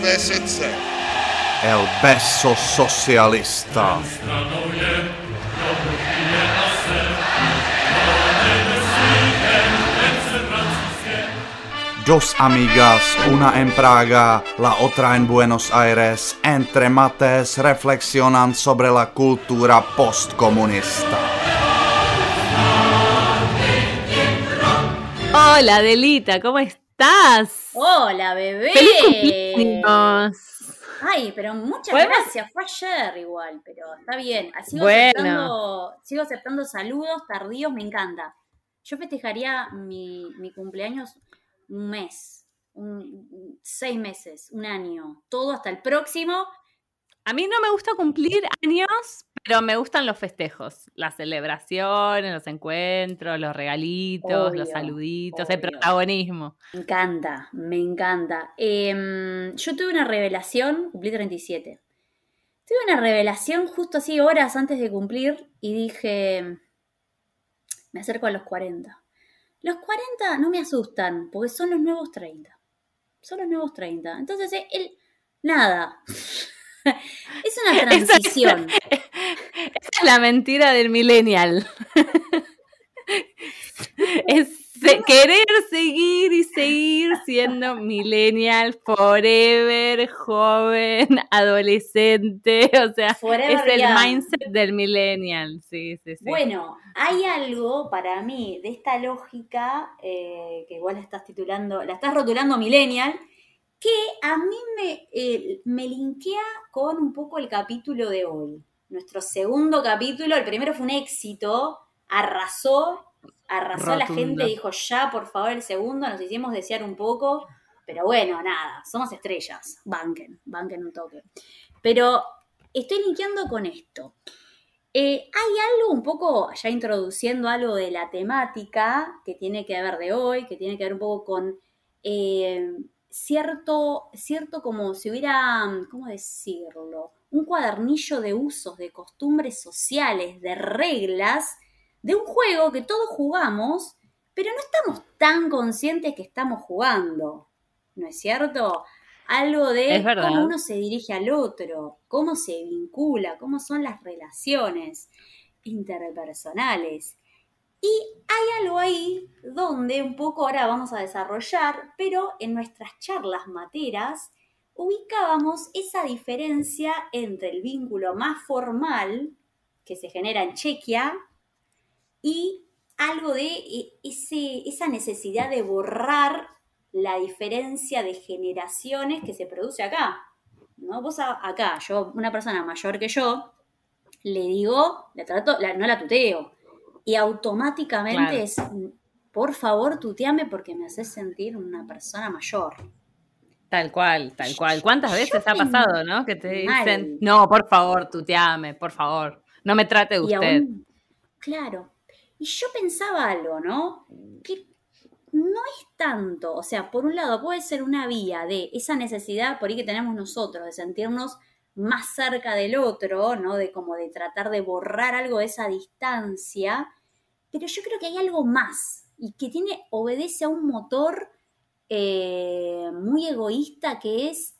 své. El beso socialista. Dos amigas, una en Praga, la otra en Buenos Aires, entre mates reflexionan sobre la cultura postcomunista. Hola, Delita, ¿cómo estás? Hola, bebé. ¡Feliz cumpleaños! Ay, pero muchas gracias. Fue ayer igual, pero está bien. Ah, Sigo, Bueno. aceptando, sigo aceptando saludos tardíos, me encanta. Yo festejaría mi, mi cumpleaños un mes, un- seis meses, un año, todo hasta el próximo. A mí no me gusta cumplir años, pero me gustan los festejos, las celebraciones, los encuentros, los regalitos, los Obvio, saluditos, el protagonismo. Me encanta, me encanta. Em, yo tuve una revelación, cumplí 37. Tuve una revelación justo así horas antes de cumplir y dije, me acerco a los 40. Los 40 no me asustan porque son los nuevos 30. Son los nuevos 30. Entonces, el, nada. es una transición. Esa es la mentira del millennial. es se- querer seguir y seguir siendo millennial forever, joven, adolescente, o sea, Forever es el young. mindset del millennial, sí, sí, sí. Bueno, hay algo para mí de esta lógica, eh, que igual la estás titulando, la estás rotulando millennial, que a mí me, eh, me linkea con un poco el capítulo de hoy. Nuestro segundo capítulo, el primero fue un éxito, arrasó, arrasó a la gente, dijo ya, por favor, el segundo, nos hicimos desear un poco, pero bueno, nada, somos estrellas, banquen, banquen un toque. Pero estoy linkeando con esto. Eh, hay algo un poco, ya introduciendo algo de la temática que tiene que ver de hoy, que tiene que ver un poco con eh, cierto, cierto como si hubiera, ¿cómo decirlo? Un cuadernillo de usos, de costumbres sociales, de reglas, de un juego que todos jugamos, pero no estamos tan conscientes que estamos jugando, ¿no es cierto? Algo de cómo uno se dirige al otro, cómo se vincula, cómo son las relaciones interpersonales. Y hay algo ahí donde un poco ahora vamos a desarrollar, pero en nuestras charlas materas ubicábamos esa diferencia entre el vínculo más formal que se genera en Chequia y algo de e- esa necesidad de borrar la diferencia de generaciones que se produce acá. ¿no? Vos a- acá, yo, una persona mayor que yo, le digo, la trato, la- no la tuteo. Y automáticamente Claro. es, por favor, tuteame porque me haces sentir una persona mayor. Tal cual, tal cual. ¿Cuántas veces ha pasado, no? Que te dicen, no, por favor, tuteame, por favor, no me trate de usted. aún- claro. Y yo pensaba algo, ¿no? Que no es tanto, o sea, por un lado puede ser una vía de esa necesidad por ahí que tenemos nosotros de sentirnos más cerca del otro, ¿no? De como de tratar de borrar algo de esa distancia, pero yo creo que hay algo más y que tiene, obedece a un motor eh, muy egoísta que es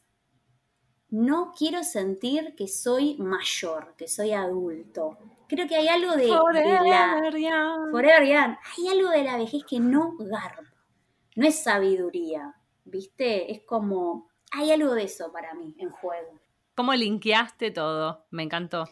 no quiero sentir que soy mayor, que soy adulto. Creo que hay algo de, de la Forever young. Forever Young, hay algo de la vejez que no garpa, no es sabiduría, ¿viste? Es como, hay algo de eso para mí en juego. ¿Cómo linkeaste todo? Me encantó.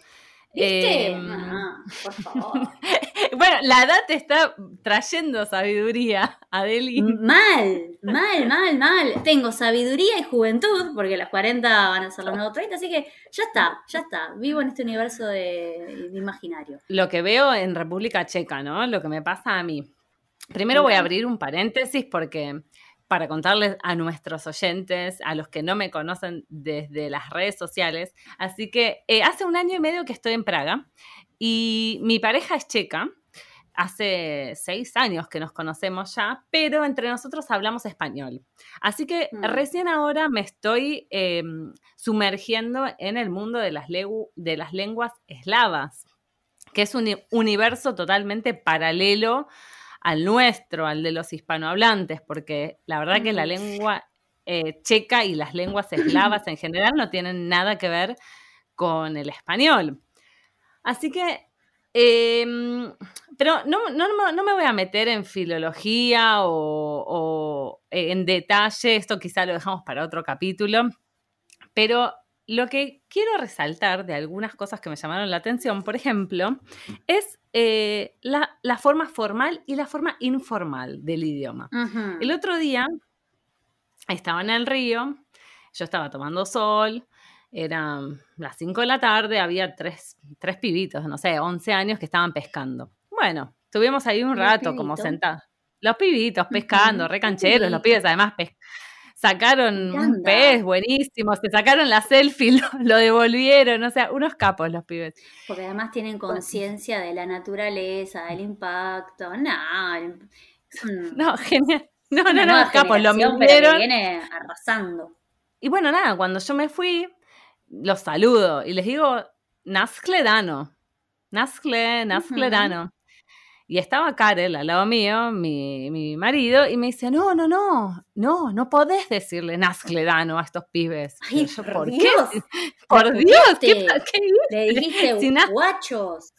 ¿Viste? Ah, por favor. bueno, la edad te está trayendo sabiduría, Adeli. mal, mal, mal, mal. Tengo sabiduría y juventud, porque las 40 van a ser los nuevos 30, así que ya está, ya está. Vivo en este universo de, de imaginario. Lo que veo en República Checa, ¿no? Lo que me pasa a mí. Primero voy a abrir un paréntesis porque para contarles a nuestros oyentes, a los que no me conocen desde las redes sociales. Así que eh, hace un año y medio que estoy en Praga y mi pareja es checa. Hace seis años que nos conocemos ya, pero entre nosotros hablamos español. Así que Mm. recién ahora me estoy eh, sumergiendo en el mundo de las, de las lenguas eslavas, que es un uni- universo totalmente paralelo al nuestro, al de los hispanohablantes, porque la verdad que la lengua eh, checa y las lenguas eslavas en general no tienen nada que ver con el español. Así que, em, pero no, no, me voy a meter en filología o, en detalle, esto quizá lo dejamos para otro capítulo, pero lo que quiero resaltar de algunas cosas que me llamaron la atención, por ejemplo, es eh, la, forma formal y la forma informal del idioma. El otro día estaba en el río, yo estaba tomando sol, eran las 5 de la tarde, había tres, tres, pibitos, no sé, 11 años que estaban pescando. Bueno, estuvimos ahí un rato como sentados. Los pibitos pescando, recancheros, los pibes además pescando sacaron un pez buenísimo, se sacaron la selfie, lo, devolvieron, o sea, unos capos los pibes. Porque además tienen conciencia de la naturaleza, del impacto, no, no, genial. No, no, no, capos, lo midieron. viene arrasando. Y bueno, nada, cuando yo me fui, los saludo y les digo, Nazcledano, Nazcle, Nazcledano. Y estaba Karel al lado mío, mi, marido, y me dice, no, no, no, no, no podés decirle Nazcledano a estos pibes. Ay, ¿por, Dios, qué? Por Dios, ¿qué, Le dijiste guachos.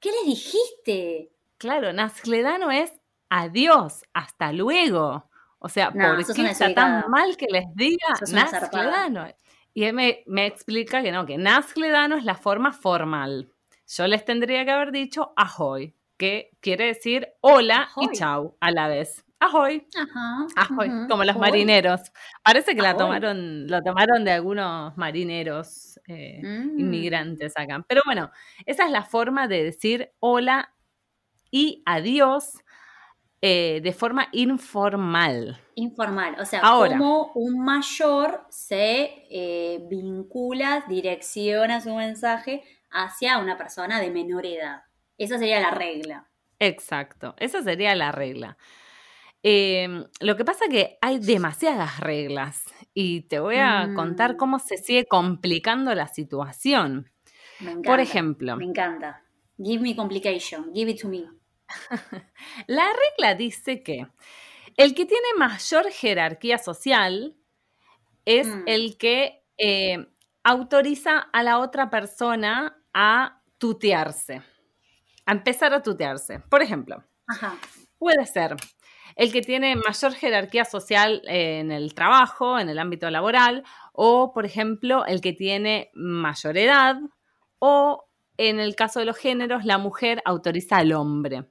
¿Qué le dijiste? Claro, Nazcledano es adiós, hasta luego. O sea, ¿por qué está tan mal que les diga Nazcledano? Y él me, me, explica que no, que Nazcledano es la forma formal. Yo les tendría que haber dicho ahoy que quiere decir hola y chau a la vez. Ahoy. Ajá, como los marineros. Parece que la tomaron, lo tomaron de algunos marineros eh, mm. inmigrantes acá. Pero bueno, esa es la forma de decir hola y adiós eh, de forma informal. Informal, o sea, como un mayor se eh, vincula, direcciona su mensaje hacia una persona de menor edad. Esa sería la regla. Exacto, esa sería la regla. Em, lo que pasa es que hay demasiadas reglas y te voy a contar mm. cómo se sigue complicando la situación. Me encanta, Por ejemplo. Me encanta. Give me complication, give it to me. la regla dice que el que tiene mayor jerarquía social es mm. el que eh, autoriza a la otra persona a tutearse a empezar a tutearse. Por ejemplo, puede ser el que tiene mayor jerarquía social en el trabajo, en el ámbito laboral, o, por ejemplo, el que tiene mayor edad, o en el caso de los géneros, la mujer autoriza al hombre.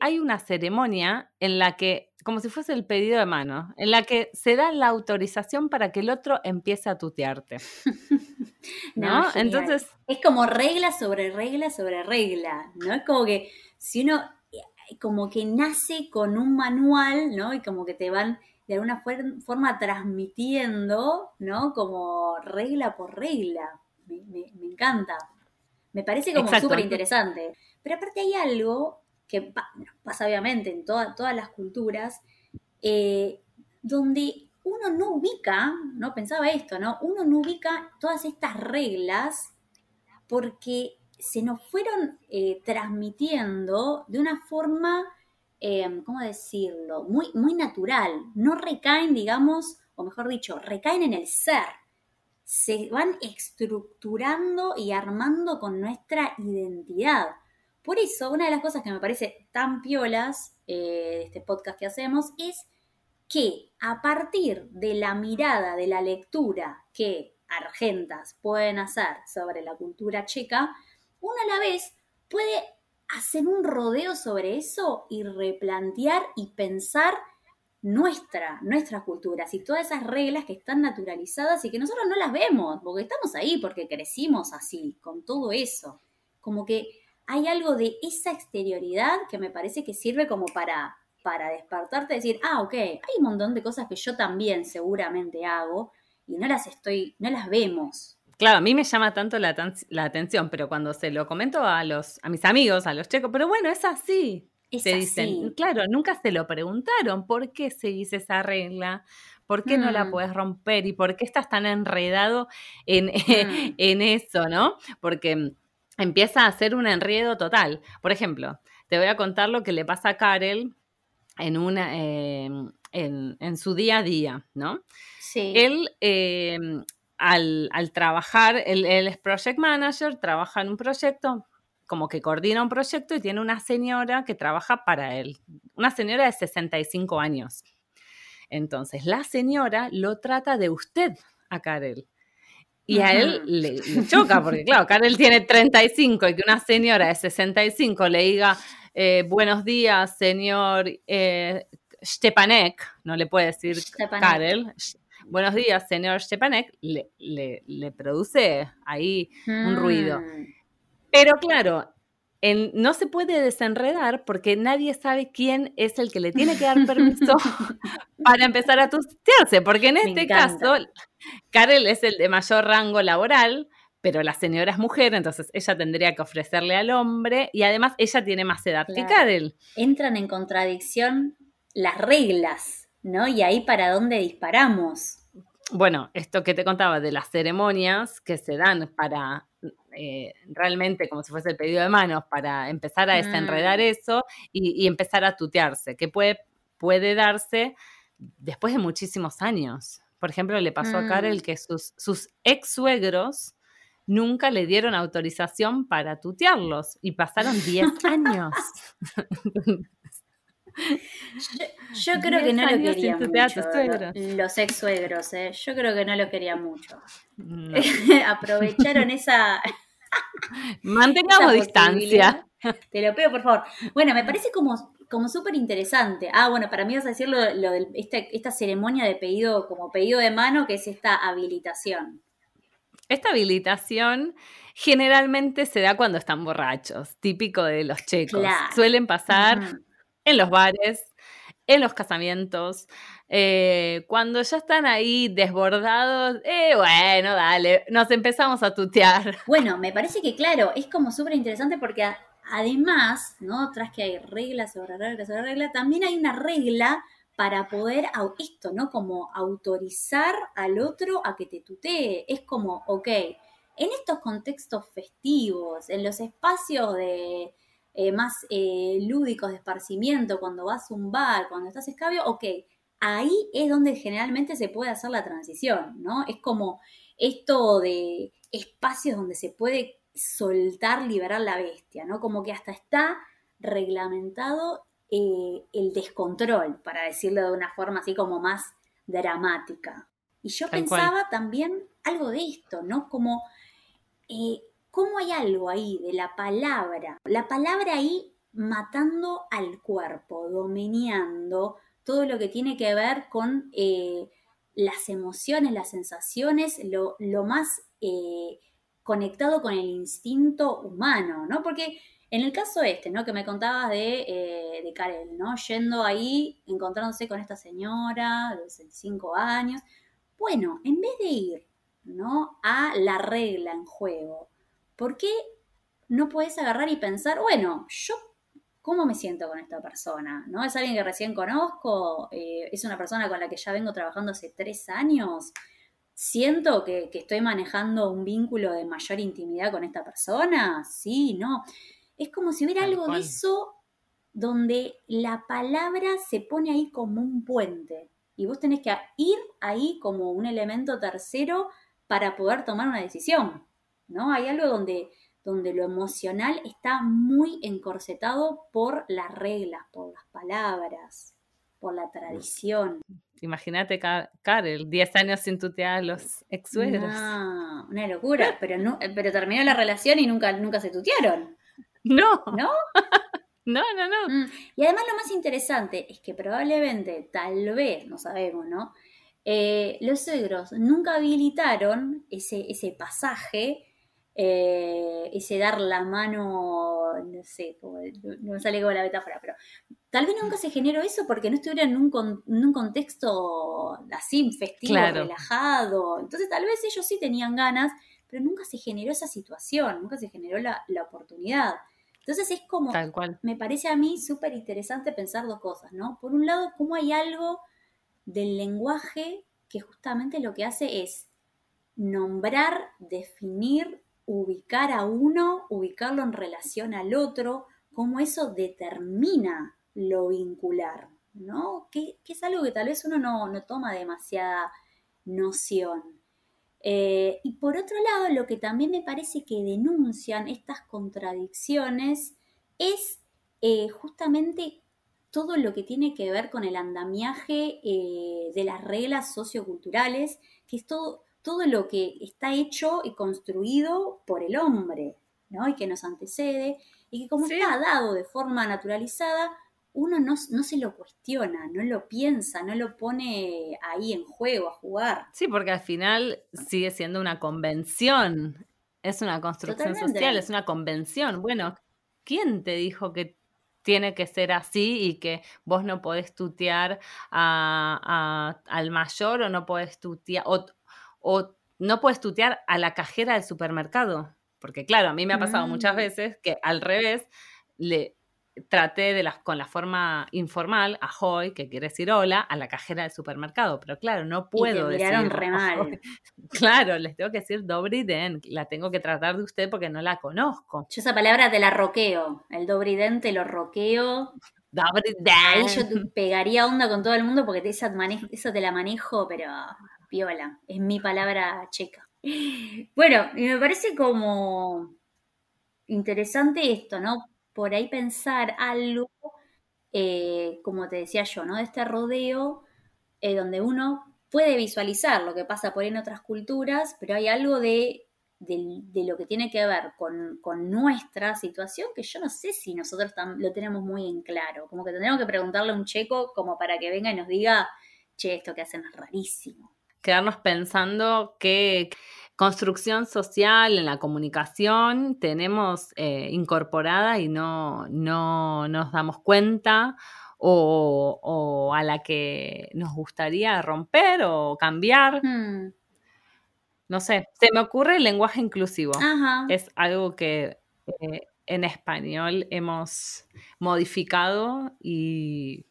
Hay una ceremonia en la que, como si fuese el pedido de mano, en la que se da la autorización para que el otro empiece a tutearte. ¿No? Entonces. Es como regla sobre regla sobre regla, ¿no? Es como que si uno eh, como que nace con un manual, ¿no? Y como que te van de alguna forma transmitiendo, ¿no? Como regla por regla. Me, encanta. Me parece como súper interesante. Pero aparte hay algo que pasa obviamente en todas las culturas, eh, donde uno no ubica, ¿no? Pensaba esto, ¿no? Uno no ubica todas estas reglas porque se nos fueron eh, transmitiendo de una forma, em, ¿cómo decirlo? Muy, muy natural. No recaen, digamos, o mejor dicho, recaen en el ser. Se van estructurando y armando con nuestra identidad. Por eso, una de las cosas que me parece tan piolas eh, de este podcast que hacemos es que a partir de la mirada, de la lectura que argentas pueden hacer sobre la cultura checa, uno a la vez puede hacer un rodeo sobre eso y replantear y pensar nuestra, nuestras culturas y todas esas reglas que están naturalizadas y que nosotros no las vemos, porque estamos ahí, porque crecimos así, con todo eso. Como que hay algo de esa exterioridad que me parece que sirve como para para despertarte y decir, ah, ok, hay un montón de cosas que yo también seguramente hago y no las estoy, no las vemos. Claro, a mí me llama tanto la, atención, pero cuando se lo comento a los, a mis amigos, a los checos, pero bueno, es así. Es se dicen, claro, nunca se lo preguntaron por qué seguís esa regla, por qué no la mm. puedes romper y por qué estás tan enredado en, mm. en eso, ¿no? Porque empieza a ser un enredo total. Por ejemplo, te voy a contar lo que le pasa a Karel en, una, eh, en, su día a día, ¿no? Sí. Él, eh, al, trabajar, él, es project manager, trabaja en un proyecto, como que coordina un proyecto y tiene una señora que trabaja para él, una señora de 65 años. Entonces, la señora lo trata de usted a Karel. Y a él le, choca, porque claro, Karel tiene 35 y que una señora de 65 le diga, eh, buenos días, señor eh, Stepanek, no le puede decir Karel, buenos días, señor Stepanek, le, le, produce ahí un ruido. Mm. Pero claro, no se puede desenredar porque nadie sabe quién es el que le tiene que dar permiso para empezar a tutearse, porque en este caso, Karel es el de mayor rango laboral, pero la señora es mujer, entonces ella tendría que ofrecerle al hombre y además ella tiene más edad que Karel. Entran en contradicción las reglas, ¿no? Y ahí para dónde disparamos. Bueno, esto que te contaba de las ceremonias que se dan para eh, realmente como si fuese el pedido de manos para empezar a desenredar mm. eso y, empezar a tutearse, que puede, puede darse después de muchísimos años. Por ejemplo, le pasó a Karel mm. que sus, sus ex suegros nunca le dieron autorización para tutearlos y pasaron 10 años. Yo, creo que no lo quería mucho. Los ex suegros, ¿eh? yo creo que no lo quería mucho. Aprovecharon esa. Mantengamos distancia. Te lo pido, por favor. Bueno, me parece como, como súper interesante. Ah, bueno, para mí vas a decir lo, de este, esta ceremonia de pedido, como pedido de mano, que es esta habilitación. Esta habilitación generalmente se da cuando están borrachos, típico de los checos. Suelen pasar en los bares, en los casamientos, eh, cuando ya están ahí desbordados, eh, bueno, dale, nos empezamos a tutear. Bueno, me parece que claro, es como súper interesante porque además, ¿no? Tras que hay reglas sobre reglas sobre reglas, también hay una regla para poder esto, ¿no? Como autorizar al otro a que te tutee. Es como, ok, en estos contextos festivos, en los espacios de eh, más eh, lúdicos de esparcimiento, cuando vas a un bar, cuando estás escabio, ok, ahí es donde generalmente se puede hacer la transición, ¿no? Es como esto de espacios donde se puede soltar, liberar la bestia, ¿no? Como que hasta está reglamentado eh, el descontrol, para decirlo de una forma así como más dramática. Y yo pensaba también algo de esto, ¿no? Como cómo hay algo ahí de la palabra, la palabra ahí matando al cuerpo, dominando todo lo que tiene que ver con eh, las emociones, las sensaciones, lo, más eh, conectado con el instinto humano, ¿no? Porque en el caso este, ¿no? Que me contabas de, eh, de Karel, ¿no? Yendo ahí, encontrándose con esta señora de 65 años. Bueno, en vez de ir, ¿no? A la regla en juego, ¿por qué no puedes agarrar y pensar, bueno, yo, ¿cómo me siento con esta persona? ¿No? ¿Es alguien que recién conozco? Eh, ¿Es una persona con la que ya vengo trabajando hace tres años? ¿Siento que, estoy manejando un vínculo de mayor intimidad con esta persona? Sí, no. Es como si hubiera algo de eso donde la palabra se pone ahí como un puente y vos tenés que ir ahí como un elemento tercero para poder tomar una decisión. ¿no? Hay algo donde, donde lo emocional está muy encorsetado por las reglas, por las palabras, por la tradición. Imagínate, Karel, 10 años sin tutear a los ex suegros. una locura, pero, no, pero terminó la relación y nunca, nunca se tutearon. No. ¿No? No, no, no. Mm, y además lo más interesante es que probablemente, tal vez, no sabemos, ¿no? Eh, los suegros nunca habilitaron ese, ese pasaje eh, ese dar la mano, no sé, no me sale como la metáfora, pero tal vez nunca se generó eso porque no estuviera en un, un contexto así festivo, relajado. Entonces tal vez ellos sí tenían ganas, pero nunca se generó esa situación, nunca se generó la, oportunidad. Entonces es como, me parece a mí súper interesante pensar dos cosas, ¿no? Por un lado, cómo hay algo del lenguaje que justamente lo que hace es nombrar, definir ubicar a uno, ubicarlo en relación al otro, cómo eso determina lo vincular, ¿no? Que, es algo que tal vez uno no, toma demasiada noción. Eh, y por otro lado, lo que también me parece que denuncian estas contradicciones es eh, justamente todo lo que tiene que ver con el andamiaje eh, de las reglas socioculturales, que es todo, todo lo que está hecho y construido por el hombre, ¿no? Y que nos antecede, y que como está dado de forma naturalizada, uno no, se lo cuestiona, no lo piensa, no lo pone ahí en juego a jugar. Sí, porque al final sigue siendo una convención, es una construcción social, es una convención. Bueno, ¿quién te dijo que tiene que ser así y que vos no podés tutear al mayor o no podés tutear o, no puedes tutear a la cajera del supermercado? Porque claro, a mí me ha pasado muchas mm. veces que al revés le traté de las, con la forma informal a hoy, que quiere decir hola, a la cajera del supermercado. Pero claro, no puedo y decir. re mal. Claro, les tengo que decir dobriden, la tengo que tratar de usted porque no la conozco. Yo esa palabra te la roqueo. El dobriden te lo roqueo. Dobriden. Ahí yo te pegaría onda con todo el mundo porque esa, eso te la manejo, pero piola. Es mi palabra checa. Bueno, me parece como interesante esto, ¿no? Por ahí pensar algo, eh, como te decía yo, ¿no? De este rodeo eh, donde uno puede visualizar lo que pasa por ahí en otras culturas, pero hay algo de, lo que tiene que ver con, nuestra situación que yo no sé si nosotros lo tenemos muy en claro. Como que tendríamos que preguntarle a un checo como para que venga y nos diga, che, esto que hacen es rarísimo quedarnos pensando qué construcción social en la comunicación tenemos eh, incorporada y no, no, nos damos cuenta o, a la que nos gustaría romper o cambiar. Hmm. No sé, se me ocurre el lenguaje inclusivo. Es algo que eh, en español hemos modificado y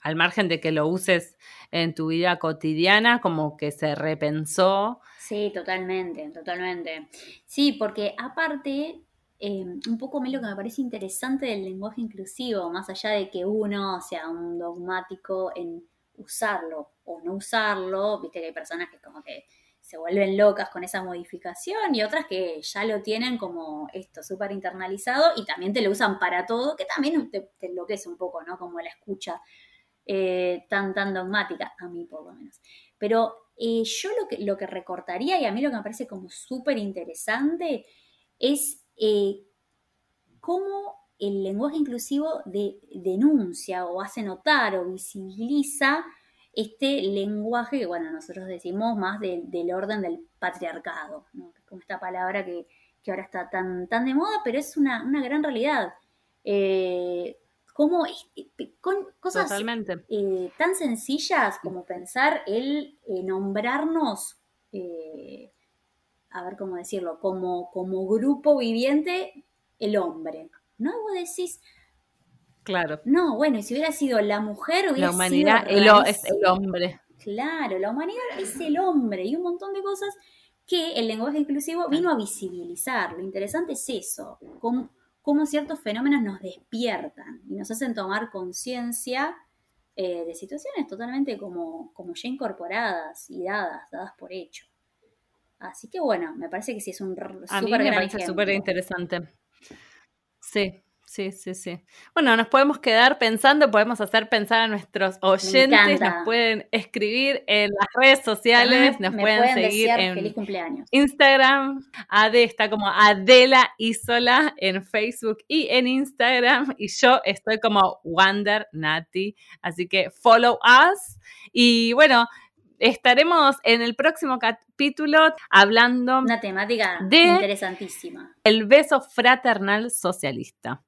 al margen de que lo uses en tu vida cotidiana, como que se repensó. Sí, totalmente, totalmente. Sí, porque aparte, eh, un poco a mí lo que me parece interesante del lenguaje inclusivo, más allá de que uno sea un dogmático en usarlo o no usarlo, viste que hay personas que como que se vuelven locas con esa modificación y otras que ya lo tienen como esto súper internalizado y también te lo usan para todo, que también te, te enloquece un poco, ¿no? Como la escucha eh, tan, tan dogmática, a mí por lo menos. Pero eh, yo lo que, lo que recortaría, y a mí lo que me parece como súper interesante, es eh, cómo el lenguaje inclusivo denuncia o hace notar o visibiliza este lenguaje que, bueno, nosotros decimos más del orden del patriarcado, como esta palabra que, ahora está tan, tan de moda, pero es una, gran realidad cómo con cosas eh, tan sencillas como pensar el eh, nombrarnos, eh, a ver cómo decirlo, como, como grupo viviente, el hombre. ¿No? Vos decís. Claro. No, bueno, y si hubiera sido la mujer, hubiera La humanidad es el hombre. Claro, la humanidad es el hombre y un montón de cosas que el lenguaje inclusivo vino a visibilizar. Lo interesante es eso, cómo ciertos fenómenos nos despiertan y nos hacen tomar conciencia eh, de situaciones totalmente como, como ya incorporadas y dadas, dadas por hecho. Así que bueno, me parece que sí es un me parece súper interesante. Sí, Sí, sí, sí. Bueno, nos podemos quedar pensando, podemos hacer pensar a nuestros oyentes, nos pueden escribir en las redes sociales, nos pueden, seguir en Instagram. Ade está como Adela Isola en Facebook y en Instagram y yo estoy como Wander Nati, así que follow us y bueno, estaremos en el próximo capítulo hablando una temática interesantísima. El beso fraternal socialista.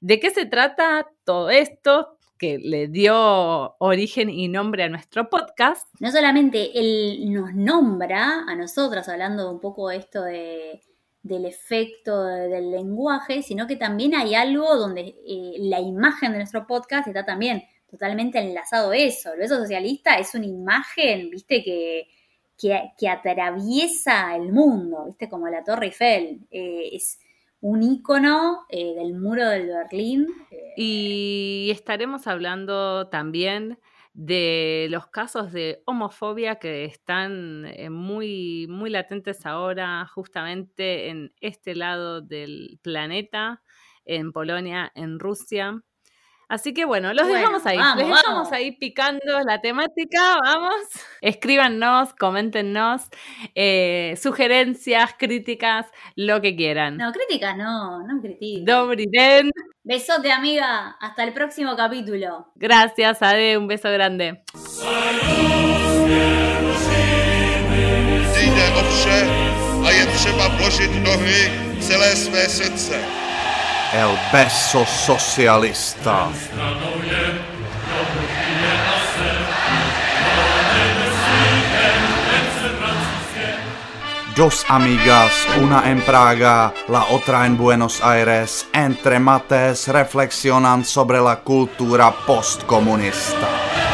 ¿De qué se trata todo esto? que le dio origen y nombre a nuestro podcast. No solamente él nos nombra a nosotras, hablando un poco de esto de, del efecto del lenguaje, sino que también hay algo donde eh, la imagen de nuestro podcast está también totalmente enlazado eso. El beso socialista es una imagen, viste, que, que, atraviesa el mundo, viste, como la Torre Eiffel. Eh, es un ícono eh, del muro del Berlín. Eh, Y estaremos hablando también de los casos de homofobia que están eh, muy, muy latentes ahora, justamente en este lado del planeta, en Polonia, en Rusia. Así que bueno, los Bueno, dejamos ahí, vamos, les dejamos ahí picando la temática, vamos. Escríbanos, coméntenos, eh, sugerencias, críticas, lo que quieran. No, críticas no, no critiques. Dobry den. Besote, amiga. Hasta el próximo capítulo. Gracias, Ade, un beso grande. A je třeba vložit nohy celé své srdce. El beso socialista. Dos amigas, una en Praga, la otra en Buenos Aires, entre mates reflexionan sobre la cultura postcomunista.